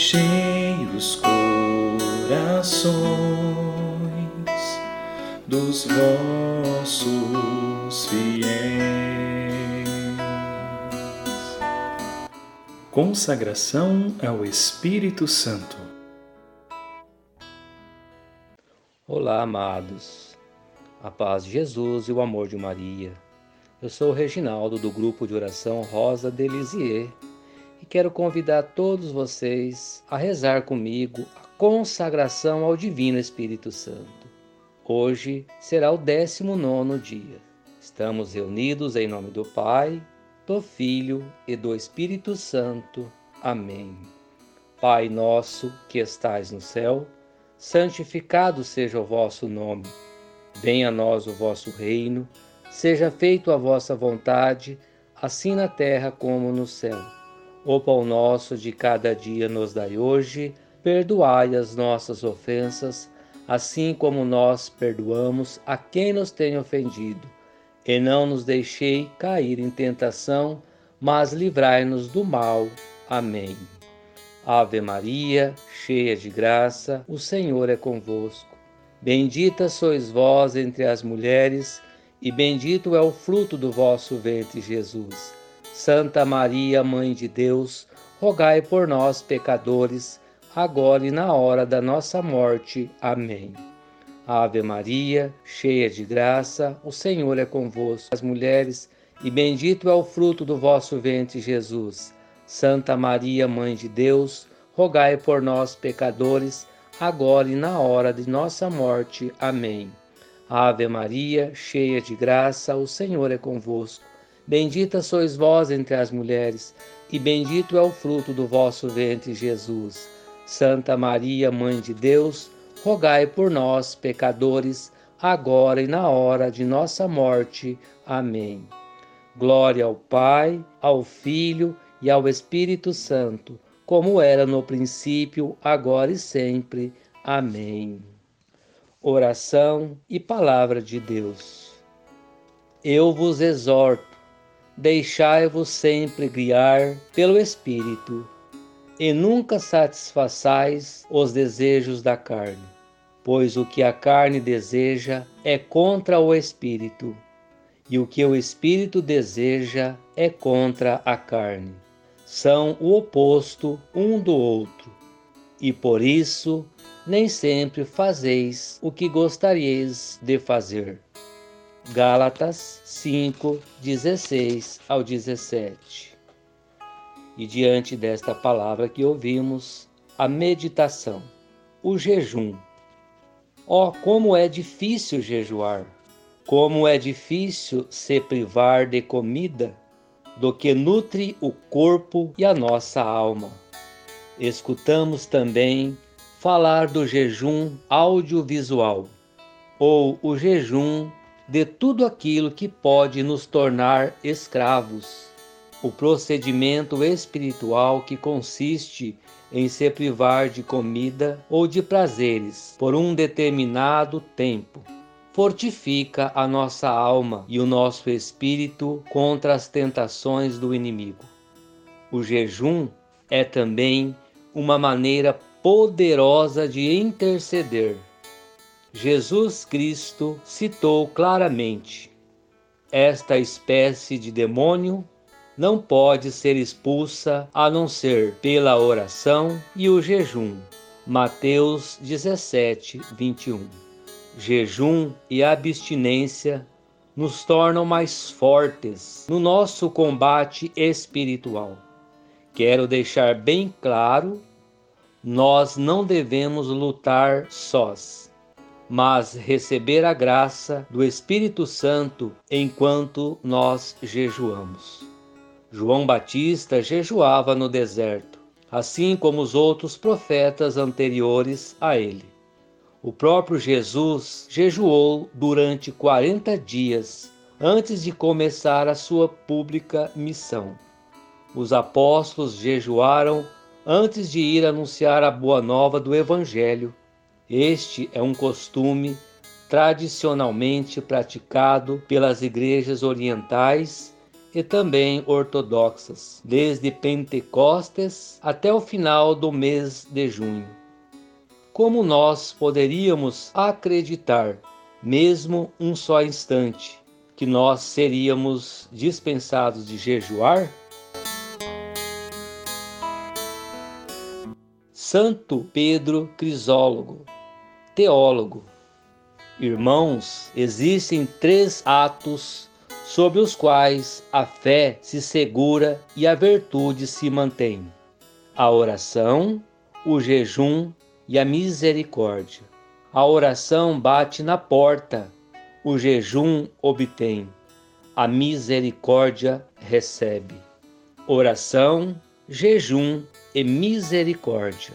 enchei os corações dos vossos fiéis. Consagração ao Espírito Santo. Olá, amados. A paz de Jesus e o amor de Maria. Eu sou o Reginaldo do grupo de oração Rosa de Lisieux e quero convidar todos vocês a rezar comigo a consagração ao Divino Espírito Santo. Hoje será o 19 dia. Estamos reunidos em nome do Pai, do Filho e do Espírito Santo. Amém. Pai nosso que estais no céu, santificado seja o vosso nome. Venha a nós o vosso reino, seja feito a vossa vontade, assim na terra como no céu. O pão nosso de cada dia nos dai hoje, perdoai as nossas ofensas, assim como nós perdoamos a quem nos tem ofendido. E não nos deixei cair em tentação, mas livrai-nos do mal. Amém. Ave Maria, cheia de graça, o Senhor é convosco. Bendita sois vós entre as mulheres, e bendito é o fruto do vosso ventre, Jesus. Santa Maria, Mãe de Deus, rogai por nós, pecadores, agora e na hora da nossa morte. Amém. Ave Maria, cheia de graça, o Senhor é convosco. As mulheres, e bendito é o fruto do vosso ventre, Jesus. Santa Maria, Mãe de Deus, rogai por nós, pecadores, agora e na hora de nossa morte. Amém. Ave Maria, cheia de graça, o Senhor é convosco. Bendita sois vós entre as mulheres, e bendito é o fruto do vosso ventre, Jesus. Santa Maria, Mãe de Deus, rogai por nós, pecadores, agora e na hora de nossa morte. Amém. Glória ao Pai, ao Filho e ao Espírito Santo, como era no princípio, agora e sempre. Amém. Oração e Palavra de Deus. Eu vos exorto deixai-vos sempre guiar pelo Espírito, e nunca satisfaçais os desejos da carne, pois o que a carne deseja é contra o Espírito, e o que o Espírito deseja é contra a carne. São o oposto um do outro, e por isso nem sempre fazeis o que gostaríeis de fazer. Gálatas 5, 16 ao 17. E diante desta palavra que ouvimos, a meditação, o jejum. Oh, como é difícil jejuar! Como é difícil se privar de comida do que nutre o corpo e a nossa alma. Escutamos também falar do jejum audiovisual, ou o jejum de tudo aquilo que pode nos tornar escravos. O procedimento espiritual que consiste em se privar de comida ou de prazeres por um determinado tempo fortifica a nossa alma e o nosso espírito contra as tentações do inimigo. O jejum é também uma maneira poderosa de interceder Jesus Cristo citou claramente: esta espécie de demônio não pode ser expulsa a não ser pela oração e o jejum. Mateus 17, 21. Jejum e abstinência nos tornam mais fortes no nosso combate espiritual. Quero deixar bem claro: nós não devemos lutar sós mas receber a graça do Espírito Santo enquanto nós jejuamos. João Batista jejuava no deserto, assim como os outros profetas anteriores a ele. O próprio Jesus jejuou durante 40 dias antes de começar a sua pública missão. Os apóstolos jejuaram antes de ir anunciar a boa nova do Evangelho este é um costume tradicionalmente praticado pelas igrejas orientais e também ortodoxas, desde Pentecostes até o final do mês de junho. Como nós poderíamos acreditar, mesmo um só instante, que nós seríamos dispensados de jejuar? Santo Pedro Crisólogo, teólogo. Irmãos, existem três atos sobre os quais a fé se segura e a virtude se mantém: a oração, o jejum e a misericórdia. A oração bate na porta, o jejum obtém, a misericórdia recebe. Oração, jejum e misericórdia.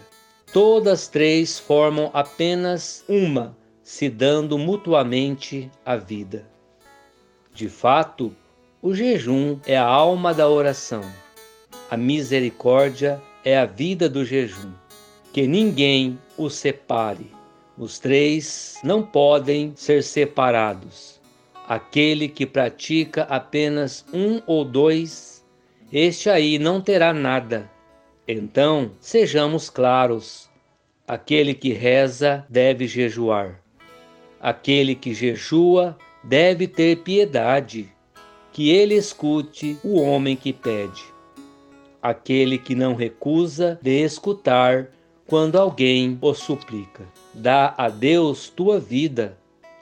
Todas três formam apenas uma, se dando mutuamente a vida. De fato, o jejum é a alma da oração. A misericórdia é a vida do jejum. Que ninguém os separe. Os três não podem ser separados. Aquele que pratica apenas um ou dois, este aí não terá nada. Então, sejamos claros: aquele que reza deve jejuar. Aquele que jejua deve ter piedade, que ele escute o homem que pede. Aquele que não recusa de escutar quando alguém o suplica. Dá a Deus tua vida,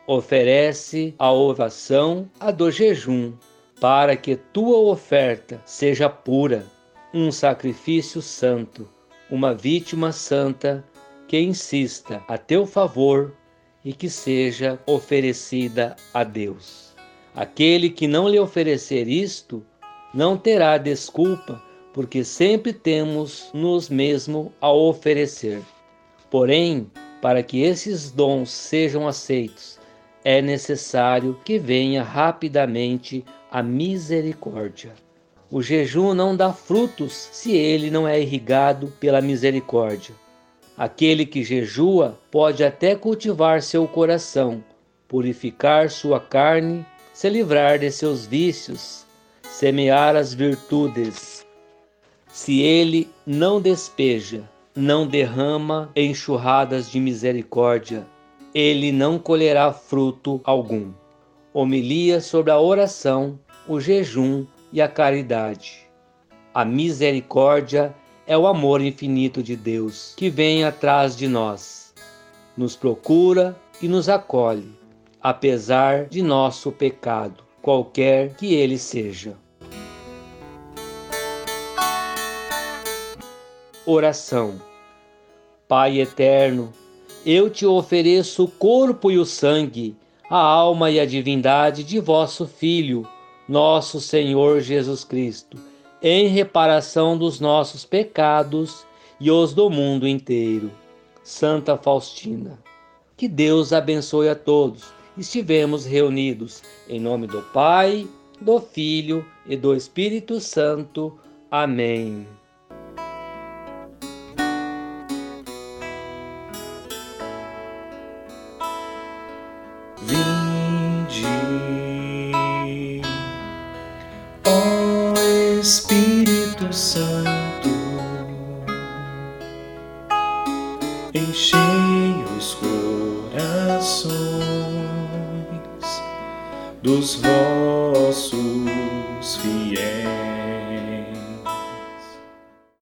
oferece a oração a do jejum, para que tua oferta seja pura, um sacrifício santo, uma vítima santa que insista a teu favor e que seja oferecida a Deus. Aquele que não lhe oferecer isto não terá desculpa, porque sempre temos nos mesmo a oferecer. Porém, para que esses dons sejam aceitos, é necessário que venha rapidamente a misericórdia. O jejum não dá frutos se ele não é irrigado pela misericórdia. Aquele que jejua pode até cultivar seu coração, purificar sua carne, se livrar de seus vícios, semear as virtudes. Se ele não despeja, não derrama enxurradas de misericórdia, ele não colherá fruto algum. Homilia sobre a oração, o jejum e a caridade. A misericórdia é o amor infinito de Deus que vem atrás de nós, nos procura e nos acolhe, apesar de nosso pecado, qualquer que ele seja. Oração Pai eterno, eu te ofereço o corpo e o sangue, a alma e a divindade de vosso Filho, nosso Senhor Jesus Cristo em reparação dos nossos pecados e os do mundo inteiro. Santa Faustina. Que Deus abençoe a todos. Estivemos reunidos em nome do Pai, do Filho e do Espírito Santo. Amém. Enchei os corações dos vossos fiéis.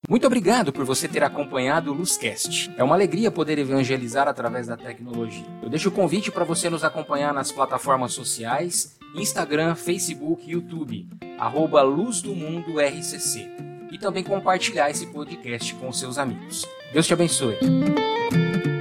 Muito obrigado por você ter acompanhado o Luzcast. É uma alegria poder evangelizar através da tecnologia. Eu deixo o convite para você nos acompanhar nas plataformas sociais Instagram, Facebook, YouTube, arroba Luz do Mundo RCC. E também compartilhar esse podcast com seus amigos. Deus te abençoe. thank you